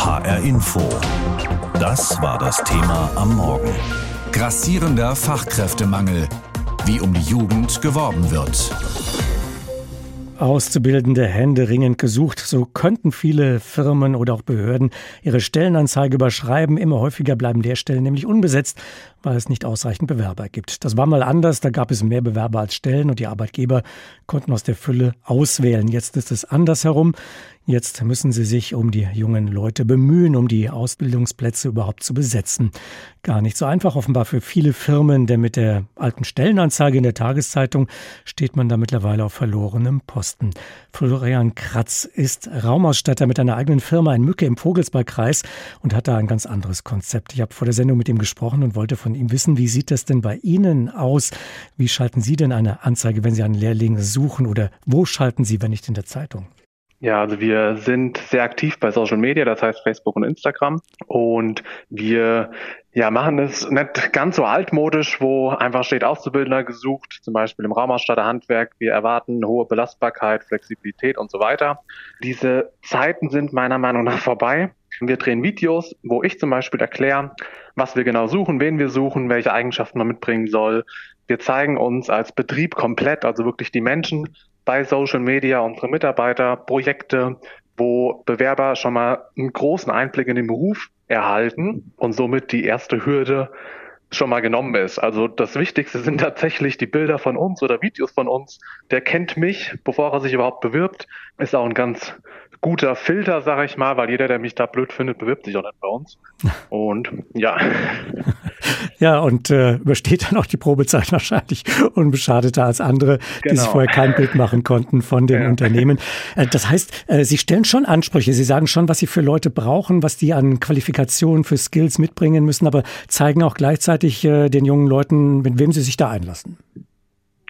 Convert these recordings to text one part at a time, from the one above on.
HR Info. Das war das Thema am Morgen. Grassierender Fachkräftemangel. Wie um die Jugend geworben wird. Auszubildende Hände ringend gesucht. So könnten viele Firmen oder auch Behörden ihre Stellenanzeige überschreiben. Immer häufiger bleiben Lehrstellen nämlich unbesetzt, weil es nicht ausreichend Bewerber gibt. Das war mal anders. Da gab es mehr Bewerber als Stellen und die Arbeitgeber konnten aus der Fülle auswählen. Jetzt ist es andersherum. Jetzt müssen sie sich um die jungen Leute bemühen, um die Ausbildungsplätze überhaupt zu besetzen. Gar nicht so einfach offenbar für viele Firmen, denn mit der alten Stellenanzeige in der Tageszeitung steht man da mittlerweile auf verlorenem Posten. Florian Kratz ist Raumausstatter mit einer eigenen Firma in Mücke im Vogelsbergkreis und hat da ein ganz anderes Konzept. Ich habe vor der Sendung mit ihm gesprochen und wollte von ihm wissen, wie sieht das denn bei Ihnen aus? Wie schalten Sie denn eine Anzeige, wenn Sie einen Lehrling suchen oder wo schalten Sie, wenn nicht in der Zeitung? Ja, also wir sind sehr aktiv bei Social Media, das heißt Facebook und Instagram. Und wir ja, machen es nicht ganz so altmodisch, wo einfach steht Auszubildender gesucht, zum Beispiel im Raumausstatter Handwerk. Wir erwarten hohe Belastbarkeit, Flexibilität und so weiter. Diese Zeiten sind meiner Meinung nach vorbei. Wir drehen Videos, wo ich zum Beispiel erkläre, was wir genau suchen, wen wir suchen, welche Eigenschaften man mitbringen soll. Wir zeigen uns als Betrieb komplett, also wirklich die Menschen, bei Social Media unsere Mitarbeiter Projekte, wo Bewerber schon mal einen großen Einblick in den Beruf erhalten und somit die erste Hürde schon mal genommen ist. Also das Wichtigste sind tatsächlich die Bilder von uns oder Videos von uns. Der kennt mich, bevor er sich überhaupt bewirbt. Ist auch ein ganz guter Filter, sage ich mal, weil jeder, der mich da blöd findet, bewirbt sich auch nicht bei uns. Und ja. Ja, und äh, übersteht dann auch die Probezeit wahrscheinlich unbeschadeter als andere, genau. die sich genau. vorher kein Bild machen konnten von den ja. Unternehmen. Äh, das heißt, äh, Sie stellen schon Ansprüche. Sie sagen schon, was Sie für Leute brauchen, was die an Qualifikationen für Skills mitbringen müssen, aber zeigen auch gleichzeitig äh, den jungen Leuten, mit wem sie sich da einlassen.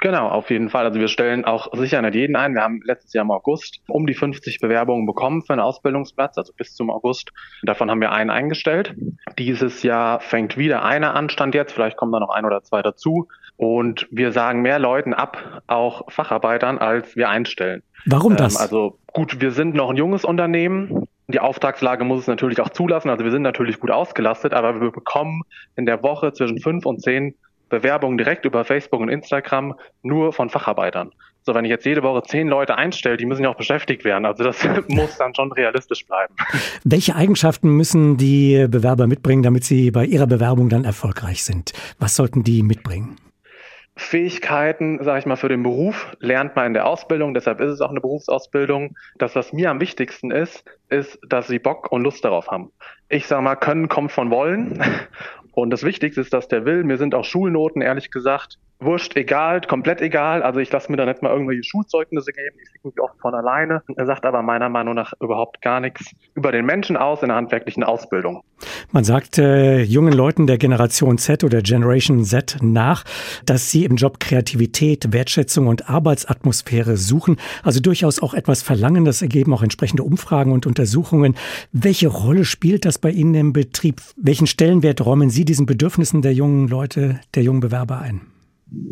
Genau, auf jeden Fall. Also wir stellen auch sicher nicht jeden ein. Wir haben letztes Jahr im August um die 50 Bewerbungen bekommen für einen Ausbildungsplatz, also bis zum August. Davon haben wir einen eingestellt. Dieses Jahr fängt wieder einer an, stand jetzt. Vielleicht kommen da noch ein oder zwei dazu. Und wir sagen mehr Leuten ab, auch Facharbeitern, als wir einstellen. Warum das? Ähm, also gut, wir sind noch ein junges Unternehmen. Die Auftragslage muss es natürlich auch zulassen. Also wir sind natürlich gut ausgelastet, aber wir bekommen in der Woche zwischen fünf und zehn Bewerbungen direkt über Facebook und Instagram nur von Facharbeitern. So, wenn ich jetzt jede Woche zehn Leute einstelle, die müssen ja auch beschäftigt werden. Also das muss dann schon realistisch bleiben. Welche Eigenschaften müssen die Bewerber mitbringen, damit sie bei ihrer Bewerbung dann erfolgreich sind? Was sollten die mitbringen? Fähigkeiten, sage ich mal, für den Beruf lernt man in der Ausbildung, deshalb ist es auch eine Berufsausbildung. Das, was mir am wichtigsten ist, ist, dass sie Bock und Lust darauf haben. Ich sage mal, können kommt von wollen und das Wichtigste ist, dass der will. Mir sind auch Schulnoten, ehrlich gesagt, wurscht, egal, komplett egal. Also ich lasse mir da nicht mal irgendwelche Schulzeugnisse geben. Ich kriege mich oft von alleine. Er sagt aber meiner Meinung nach überhaupt gar nichts über den Menschen aus in der handwerklichen Ausbildung. Man sagt äh, jungen Leuten der Generation Z oder Generation Z nach, dass sie im Job Kreativität, Wertschätzung und Arbeitsatmosphäre suchen. Also durchaus auch etwas verlangen. Das ergeben auch entsprechende Umfragen und Untersuchungen. Welche Rolle spielt das bei Ihnen im Betrieb? Welchen Stellenwert räumen Sie diesen Bedürfnissen der jungen Leute, der jungen Bewerber ein?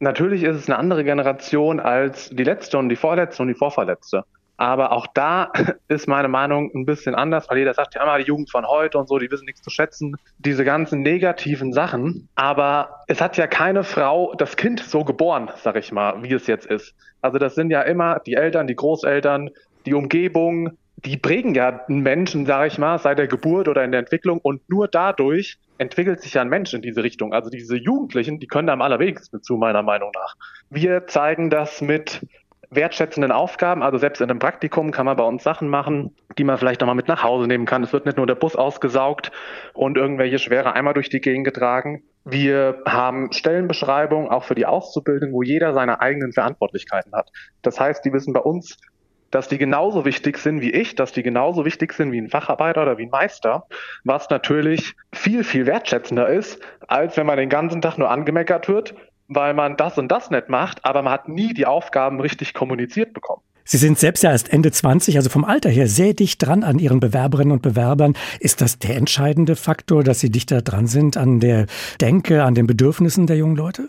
Natürlich ist es eine andere Generation als die letzte und die vorletzte und die vorverletzte. Aber auch da ist meine Meinung ein bisschen anders, weil jeder sagt, ja, mal die Jugend von heute und so, die wissen nichts zu schätzen. Diese ganzen negativen Sachen. Aber es hat ja keine Frau das Kind so geboren, sag ich mal, wie es jetzt ist. Also das sind ja immer die Eltern, die Großeltern, die Umgebung, die prägen ja einen Menschen, sage ich mal, seit der Geburt oder in der Entwicklung und nur dadurch entwickelt sich ja ein Mensch in diese Richtung. Also diese Jugendlichen, die können da am allerwenigsten zu, meiner Meinung nach. Wir zeigen das mit wertschätzenden Aufgaben, also selbst in einem Praktikum kann man bei uns Sachen machen, die man vielleicht nochmal mit nach Hause nehmen kann. Es wird nicht nur der Bus ausgesaugt und irgendwelche schwere Eimer durch die Gegend getragen. Wir haben Stellenbeschreibungen auch für die Auszubildenden, wo jeder seine eigenen Verantwortlichkeiten hat. Das heißt, die wissen bei uns, dass die genauso wichtig sind wie ich, dass die genauso wichtig sind wie ein Facharbeiter oder wie ein Meister, was natürlich viel, viel wertschätzender ist, als wenn man den ganzen Tag nur angemeckert wird, weil man das und das nicht macht, aber man hat nie die Aufgaben richtig kommuniziert bekommen. Sie sind selbst ja erst Ende 20, also vom Alter her sehr dicht dran an Ihren Bewerberinnen und Bewerbern. Ist das der entscheidende Faktor, dass Sie dichter dran sind an der Denke, an den Bedürfnissen der jungen Leute?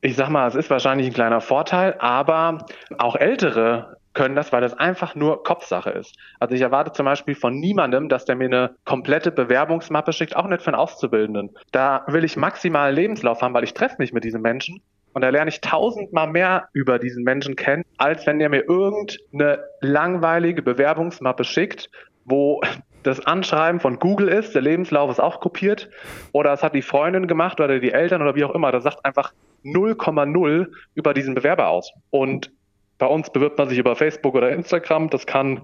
Ich sag mal, es ist wahrscheinlich ein kleiner Vorteil, aber auch ältere können das, weil das einfach nur Kopfsache ist. Also ich erwarte zum Beispiel von niemandem, dass der mir eine komplette Bewerbungsmappe schickt, auch nicht einen Auszubildenden. Da will ich maximal Lebenslauf haben, weil ich treffe mich mit diesen Menschen und da lerne ich tausendmal mehr über diesen Menschen kennen, als wenn der mir irgendeine langweilige Bewerbungsmappe schickt, wo das Anschreiben von Google ist, der Lebenslauf ist auch kopiert oder es hat die Freundin gemacht oder die Eltern oder wie auch immer. Das sagt einfach 0,0 über diesen Bewerber aus. Und bei uns bewirbt man sich über Facebook oder Instagram. Das kann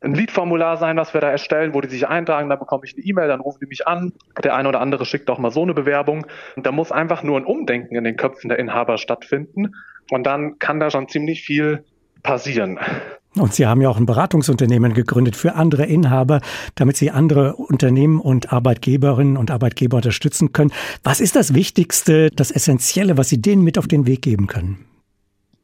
ein Liedformular sein, was wir da erstellen, wo die sich eintragen, dann bekomme ich eine E-Mail, dann rufen die mich an. Der eine oder andere schickt auch mal so eine Bewerbung. Und da muss einfach nur ein Umdenken in den Köpfen der Inhaber stattfinden. Und dann kann da schon ziemlich viel passieren. Und Sie haben ja auch ein Beratungsunternehmen gegründet für andere Inhaber, damit Sie andere Unternehmen und Arbeitgeberinnen und Arbeitgeber unterstützen können. Was ist das Wichtigste, das Essentielle, was Sie denen mit auf den Weg geben können?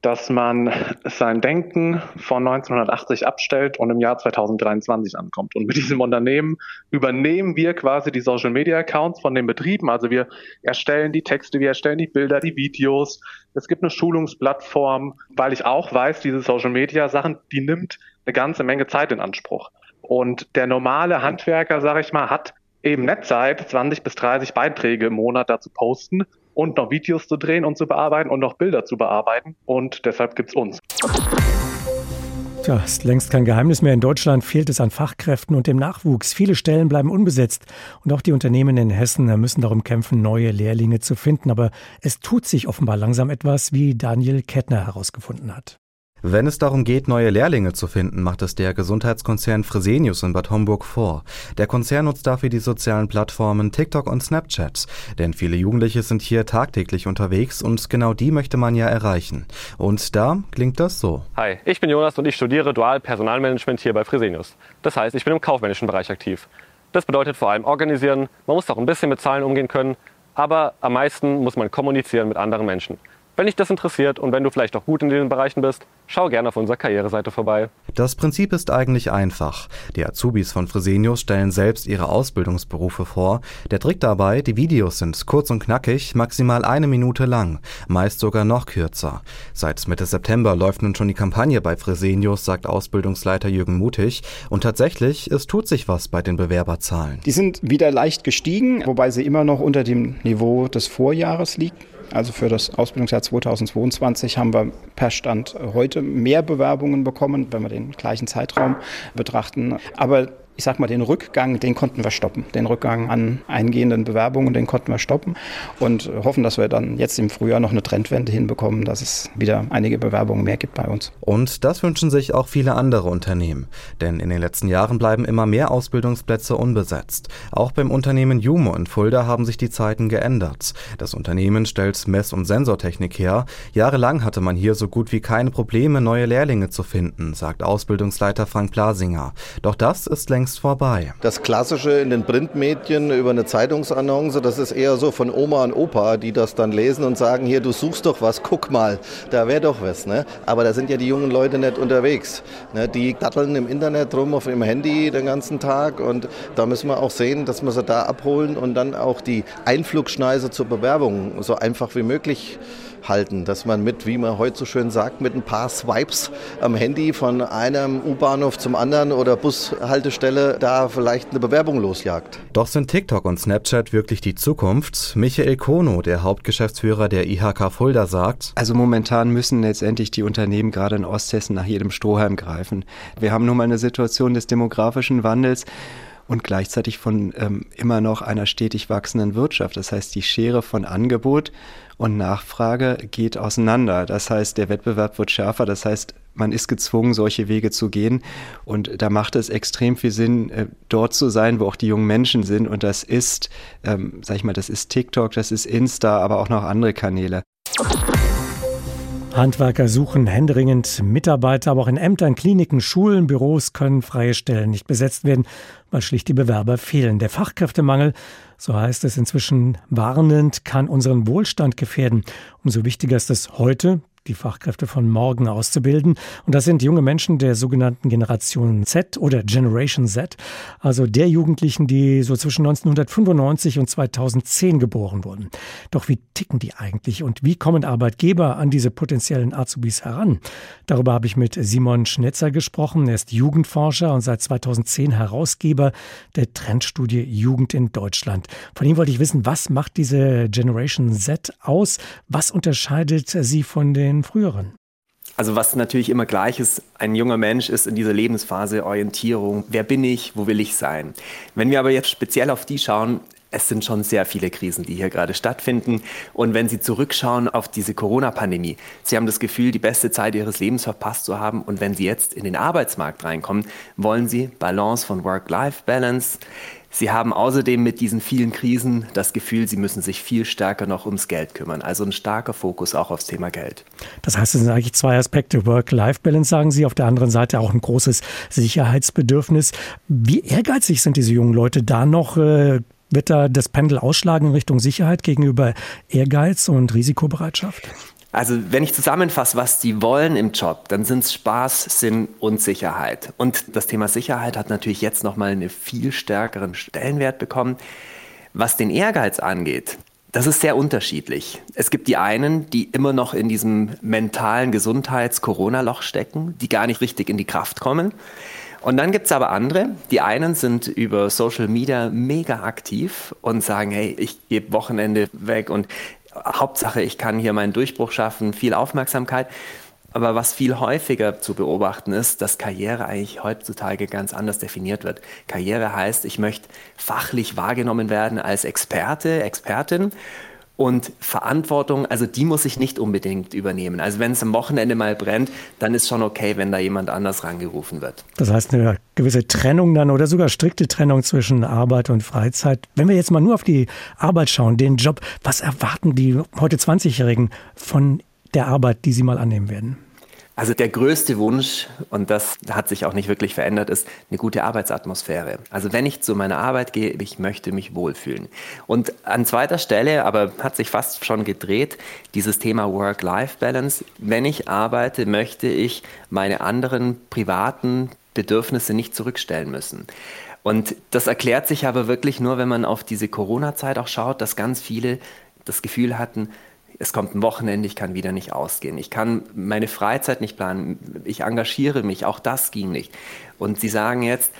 Dass man sein Denken von 1980 abstellt und im Jahr 2023 ankommt. Und mit diesem Unternehmen übernehmen wir quasi die Social Media Accounts von den Betrieben. Also wir erstellen die Texte, wir erstellen die Bilder, die Videos. Es gibt eine Schulungsplattform, weil ich auch weiß, diese Social Media Sachen, die nimmt eine ganze Menge Zeit in Anspruch. Und der normale Handwerker, sage ich mal, hat eben nicht Zeit, 20 bis 30 Beiträge im Monat dazu posten und noch Videos zu drehen und zu bearbeiten und noch Bilder zu bearbeiten. Und deshalb gibt's uns. Tja, ist längst kein Geheimnis mehr. In Deutschland fehlt es an Fachkräften und dem Nachwuchs. Viele Stellen bleiben unbesetzt. Und auch die Unternehmen in Hessen müssen darum kämpfen, neue Lehrlinge zu finden. Aber es tut sich offenbar langsam etwas, wie Daniel Kettner herausgefunden hat. Wenn es darum geht, neue Lehrlinge zu finden, macht es der Gesundheitskonzern Fresenius in Bad Homburg vor. Der Konzern nutzt dafür die sozialen Plattformen TikTok und Snapchat. Denn viele Jugendliche sind hier tagtäglich unterwegs und genau die möchte man ja erreichen. Und da klingt das so. Hi, ich bin Jonas und ich studiere Dual Personalmanagement hier bei Fresenius. Das heißt, ich bin im kaufmännischen Bereich aktiv. Das bedeutet vor allem organisieren, man muss auch ein bisschen mit Zahlen umgehen können, aber am meisten muss man kommunizieren mit anderen Menschen. Wenn dich das interessiert und wenn du vielleicht auch gut in diesen Bereichen bist, schau gerne auf unserer Karriereseite vorbei. Das Prinzip ist eigentlich einfach. Die Azubis von Fresenius stellen selbst ihre Ausbildungsberufe vor. Der Trick dabei, die Videos sind kurz und knackig, maximal eine Minute lang, meist sogar noch kürzer. Seit Mitte September läuft nun schon die Kampagne bei Fresenius, sagt Ausbildungsleiter Jürgen Mutig. Und tatsächlich, es tut sich was bei den Bewerberzahlen. Die sind wieder leicht gestiegen, wobei sie immer noch unter dem Niveau des Vorjahres liegen. Also für das Ausbildungsjahr 2022 haben wir per Stand heute mehr Bewerbungen bekommen, wenn wir den gleichen Zeitraum betrachten. Aber ich sag mal, den Rückgang, den konnten wir stoppen. Den Rückgang an eingehenden Bewerbungen, den konnten wir stoppen und hoffen, dass wir dann jetzt im Frühjahr noch eine Trendwende hinbekommen, dass es wieder einige Bewerbungen mehr gibt bei uns. Und das wünschen sich auch viele andere Unternehmen. Denn in den letzten Jahren bleiben immer mehr Ausbildungsplätze unbesetzt. Auch beim Unternehmen Jumo in Fulda haben sich die Zeiten geändert. Das Unternehmen stellt Mess- und Sensortechnik her. Jahrelang hatte man hier so gut wie keine Probleme, neue Lehrlinge zu finden, sagt Ausbildungsleiter Frank Blasinger. Doch das ist längst längst vorbei. Das Klassische in den Printmedien über eine Zeitungsannonce, das ist eher so von Oma und Opa, die das dann lesen und sagen, hier, du suchst doch was, guck mal, da wäre doch was. Ne? Aber da sind ja die jungen Leute nicht unterwegs. Ne? Die datteln im Internet rum auf ihrem Handy den ganzen Tag und da müssen wir auch sehen, dass wir sie da abholen und dann auch die Einflugschneise zur Bewerbung so einfach wie möglich halten, dass man mit, wie man heute so schön sagt, mit ein paar Swipes am Handy von einem U-Bahnhof zum anderen oder Bushaltestelle da vielleicht eine Bewerbung losjagt. Doch sind TikTok und Snapchat wirklich die Zukunft? Michael Kono, der Hauptgeschäftsführer der IHK Fulda, sagt, also momentan müssen letztendlich die Unternehmen gerade in Osthessen nach jedem Strohhalm greifen. Wir haben nun mal eine Situation des demografischen Wandels und gleichzeitig von ähm, immer noch einer stetig wachsenden Wirtschaft. Das heißt, die Schere von Angebot und Nachfrage geht auseinander. Das heißt, der Wettbewerb wird schärfer. Das heißt, man ist gezwungen, solche Wege zu gehen. Und da macht es extrem viel Sinn, äh, dort zu sein, wo auch die jungen Menschen sind. Und das ist, ähm, sag ich mal, das ist TikTok, das ist Insta, aber auch noch andere Kanäle. Handwerker suchen händeringend Mitarbeiter, aber auch in Ämtern, Kliniken, Schulen, Büros können freie Stellen nicht besetzt werden, weil schlicht die Bewerber fehlen. Der Fachkräftemangel, so heißt es inzwischen warnend, kann unseren Wohlstand gefährden. Umso wichtiger ist es heute, die Fachkräfte von morgen auszubilden. Und das sind junge Menschen der sogenannten Generation Z oder Generation Z, also der Jugendlichen, die so zwischen 1995 und 2010 geboren wurden. Doch wie ticken die eigentlich und wie kommen Arbeitgeber an diese potenziellen Azubis heran? Darüber habe ich mit Simon Schnetzer gesprochen. Er ist Jugendforscher und seit 2010 Herausgeber der Trendstudie Jugend in Deutschland. Von ihm wollte ich wissen, was macht diese Generation Z aus? Was unterscheidet sie von den früheren? Also was natürlich immer gleich ist, ein junger Mensch ist in dieser Lebensphase Orientierung. Wer bin ich? Wo will ich sein? Wenn wir aber jetzt speziell auf die schauen, es sind schon sehr viele Krisen, die hier gerade stattfinden. Und wenn Sie zurückschauen auf diese Corona-Pandemie, Sie haben das Gefühl, die beste Zeit Ihres Lebens verpasst zu haben. Und wenn Sie jetzt in den Arbeitsmarkt reinkommen, wollen Sie Balance von Work-Life-Balance. Sie haben außerdem mit diesen vielen Krisen das Gefühl, Sie müssen sich viel stärker noch ums Geld kümmern. Also ein starker Fokus auch aufs Thema Geld. Das heißt, es sind eigentlich zwei Aspekte. Work-Life-Balance, sagen Sie, auf der anderen Seite auch ein großes Sicherheitsbedürfnis. Wie ehrgeizig sind diese jungen Leute da noch? Äh, wird da das Pendel ausschlagen in Richtung Sicherheit gegenüber Ehrgeiz und Risikobereitschaft? Also wenn ich zusammenfasse, was die wollen im Job, dann sind es Spaß, Sinn und Sicherheit. Und das Thema Sicherheit hat natürlich jetzt nochmal einen viel stärkeren Stellenwert bekommen. Was den Ehrgeiz angeht, das ist sehr unterschiedlich. Es gibt die einen, die immer noch in diesem mentalen Gesundheits-Corona-Loch stecken, die gar nicht richtig in die Kraft kommen. Und dann gibt es aber andere. Die einen sind über Social Media mega aktiv und sagen, hey, ich gebe Wochenende weg und Hauptsache, ich kann hier meinen Durchbruch schaffen, viel Aufmerksamkeit. Aber was viel häufiger zu beobachten ist, dass Karriere eigentlich heutzutage ganz anders definiert wird. Karriere heißt, ich möchte fachlich wahrgenommen werden als Experte, Expertin und Verantwortung, also die muss ich nicht unbedingt übernehmen. Also wenn es am Wochenende mal brennt, dann ist schon okay, wenn da jemand anders rangerufen wird. Das heißt eine gewisse Trennung dann oder sogar strikte Trennung zwischen Arbeit und Freizeit. Wenn wir jetzt mal nur auf die Arbeit schauen, den Job, was erwarten die heute 20-Jährigen von der Arbeit, die sie mal annehmen werden? Also der größte Wunsch, und das hat sich auch nicht wirklich verändert, ist eine gute Arbeitsatmosphäre. Also wenn ich zu meiner Arbeit gehe, ich möchte mich wohlfühlen. Und an zweiter Stelle, aber hat sich fast schon gedreht, dieses Thema Work-Life-Balance. Wenn ich arbeite, möchte ich meine anderen privaten Bedürfnisse nicht zurückstellen müssen. Und das erklärt sich aber wirklich nur, wenn man auf diese Corona-Zeit auch schaut, dass ganz viele das Gefühl hatten, es kommt ein Wochenende, ich kann wieder nicht ausgehen. Ich kann meine Freizeit nicht planen. Ich engagiere mich. Auch das ging nicht. Und Sie sagen jetzt,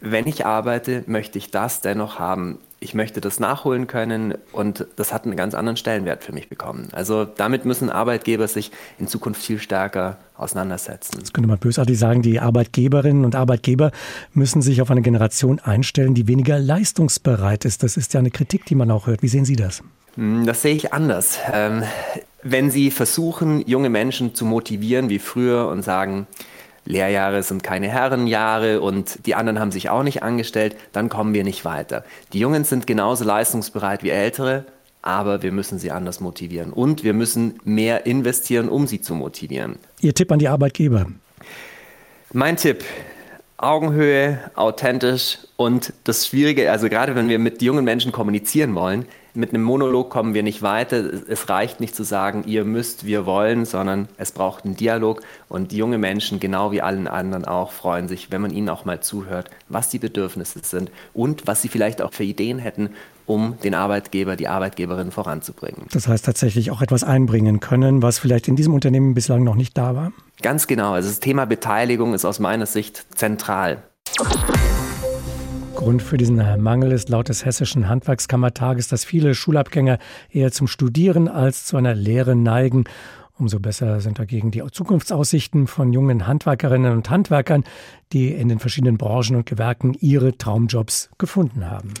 wenn ich arbeite, möchte ich das dennoch haben. Ich möchte das nachholen können und das hat einen ganz anderen Stellenwert für mich bekommen. Also damit müssen Arbeitgeber sich in Zukunft viel stärker auseinandersetzen. Das könnte man bösartig sagen, die Arbeitgeberinnen und Arbeitgeber müssen sich auf eine Generation einstellen, die weniger leistungsbereit ist. Das ist ja eine Kritik, die man auch hört. Wie sehen Sie das? Hm, das sehe ich anders. Ähm, wenn Sie versuchen, junge Menschen zu motivieren wie früher und sagen, Lehrjahre sind keine Herrenjahre und die anderen haben sich auch nicht angestellt, dann kommen wir nicht weiter. Die Jungen sind genauso leistungsbereit wie Ältere, aber wir müssen sie anders motivieren und wir müssen mehr investieren, um sie zu motivieren. Ihr Tipp an die Arbeitgeber? Mein Tipp, Augenhöhe, authentisch und das Schwierige, also gerade wenn wir mit jungen Menschen kommunizieren wollen, mit einem Monolog kommen wir nicht weiter. Es reicht nicht zu sagen, ihr müsst, wir wollen, sondern es braucht einen Dialog. Und junge Menschen, genau wie allen anderen auch, freuen sich, wenn man ihnen auch mal zuhört, was die Bedürfnisse sind und was sie vielleicht auch für Ideen hätten, um den Arbeitgeber, die Arbeitgeberin voranzubringen. Das heißt tatsächlich auch etwas einbringen können, was vielleicht in diesem Unternehmen bislang noch nicht da war? Ganz genau. Also das Thema Beteiligung ist aus meiner Sicht zentral. Grund für diesen Mangel ist laut des Hessischen Handwerkskammertages, dass viele Schulabgänger eher zum Studieren als zu einer Lehre neigen. Umso besser sind dagegen die Zukunftsaussichten von jungen Handwerkerinnen und Handwerkern, die in den verschiedenen Branchen und Gewerken ihre Traumjobs gefunden haben.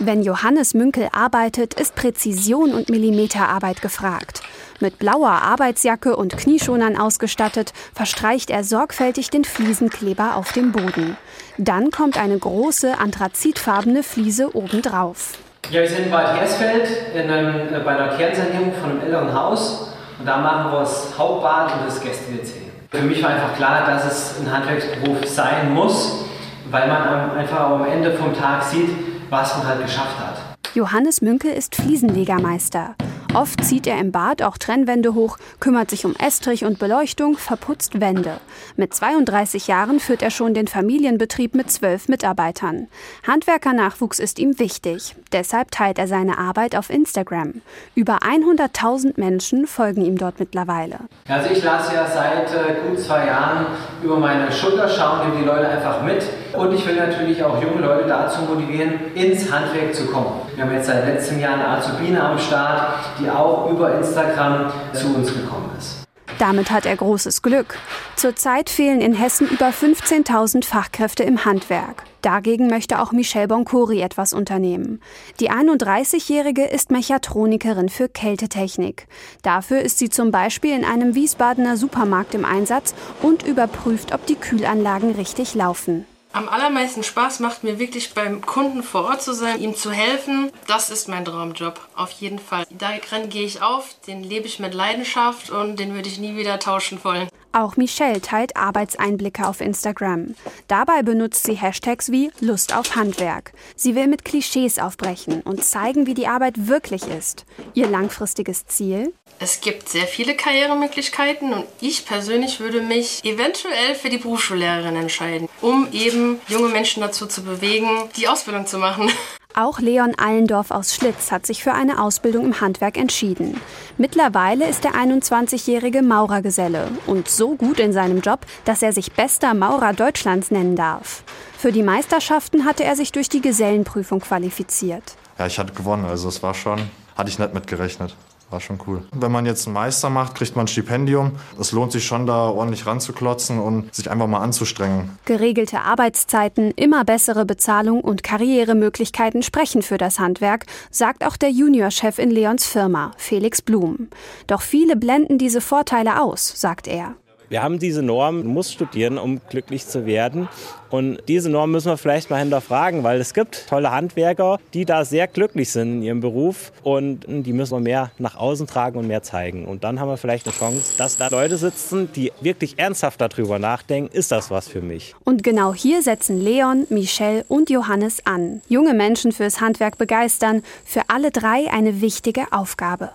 Wenn Johannes Münkel arbeitet, ist Präzision und Millimeterarbeit gefragt. Mit blauer Arbeitsjacke und Knieschonern ausgestattet, verstreicht er sorgfältig den Fliesenkleber auf dem Boden. Dann kommt eine große anthrazitfarbene Fliese obendrauf. Ja, wir sind in Bad Hersfeld in einem, äh, bei einer Kernsanierung von einem älteren Haus. Und da machen wir das Hauptbad und das Gäste-WC. Für mich war einfach klar, dass es ein Handwerksberuf sein muss, weil man einfach am Ende vom Tag sieht, was man halt geschafft hat. Johannes Münkel ist Fliesenlegermeister. Oft zieht er im Bad auch Trennwände hoch, kümmert sich um Estrich und Beleuchtung, verputzt Wände. Mit 32 Jahren führt er schon den Familienbetrieb mit zwölf Mitarbeitern. Handwerkernachwuchs ist ihm wichtig. Deshalb teilt er seine Arbeit auf Instagram. Über 100.000 Menschen folgen ihm dort mittlerweile. Also ich lasse ja seit äh, gut zwei Jahren über meine Schulter schauen, nehme die Leute einfach mit. Und ich will natürlich auch junge Leute dazu motivieren, ins Handwerk zu kommen. Wir haben jetzt seit letztem Jahr eine Azubine am Start, die auch über Instagram zu uns gekommen ist. Damit hat er großes Glück. Zurzeit fehlen in Hessen über 15.000 Fachkräfte im Handwerk. Dagegen möchte auch Michelle Boncori etwas unternehmen. Die 31-Jährige ist Mechatronikerin für Kältetechnik. Dafür ist sie zum Beispiel in einem Wiesbadener Supermarkt im Einsatz und überprüft, ob die Kühlanlagen richtig laufen. Am allermeisten Spaß macht mir wirklich beim Kunden vor Ort zu sein, ihm zu helfen. Das ist mein Traumjob, auf jeden Fall. Darin gehe ich auf, den lebe ich mit Leidenschaft und den würde ich nie wieder tauschen wollen. Auch Michelle teilt Arbeitseinblicke auf Instagram. Dabei benutzt sie Hashtags wie Lust auf Handwerk. Sie will mit Klischees aufbrechen und zeigen, wie die Arbeit wirklich ist. Ihr langfristiges Ziel? Es gibt sehr viele Karrieremöglichkeiten und ich persönlich würde mich eventuell für die Berufsschullehrerin entscheiden, um eben junge Menschen dazu zu bewegen, die Ausbildung zu machen. Auch Leon Allendorf aus Schlitz hat sich für eine Ausbildung im Handwerk entschieden. Mittlerweile ist der 21-jährige Maurergeselle und so gut in seinem Job, dass er sich bester Maurer Deutschlands nennen darf. Für die Meisterschaften hatte er sich durch die Gesellenprüfung qualifiziert. Ja, ich hatte gewonnen, also es war schon, hatte ich nicht mitgerechnet. War schon cool. Wenn man jetzt einen Meister macht, kriegt man ein Stipendium. Es lohnt sich schon, da ordentlich ranzuklotzen und sich einfach mal anzustrengen. Geregelte Arbeitszeiten, immer bessere Bezahlung und Karrieremöglichkeiten sprechen für das Handwerk, sagt auch der Juniorchef in Leons Firma, Felix Blum. Doch viele blenden diese Vorteile aus, sagt er. Wir haben diese Norm, du musst studieren, um glücklich zu werden. Und diese Norm müssen wir vielleicht mal hinterfragen, weil es gibt tolle Handwerker, die da sehr glücklich sind in ihrem Beruf und die müssen wir mehr nach außen tragen und mehr zeigen. Und dann haben wir vielleicht eine Chance, dass da Leute sitzen, die wirklich ernsthaft darüber nachdenken, ist das was für mich? Und genau hier setzen Leon, Michelle und Johannes an. Junge Menschen fürs Handwerk begeistern, für alle drei eine wichtige Aufgabe.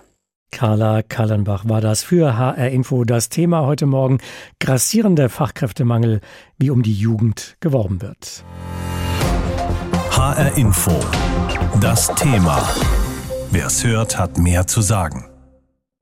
Carla Kallenbach war das für HR Info das Thema heute Morgen. Grassierender Fachkräftemangel, wie um die Jugend geworben wird. HR Info. Das Thema. Wer es hört, hat mehr zu sagen.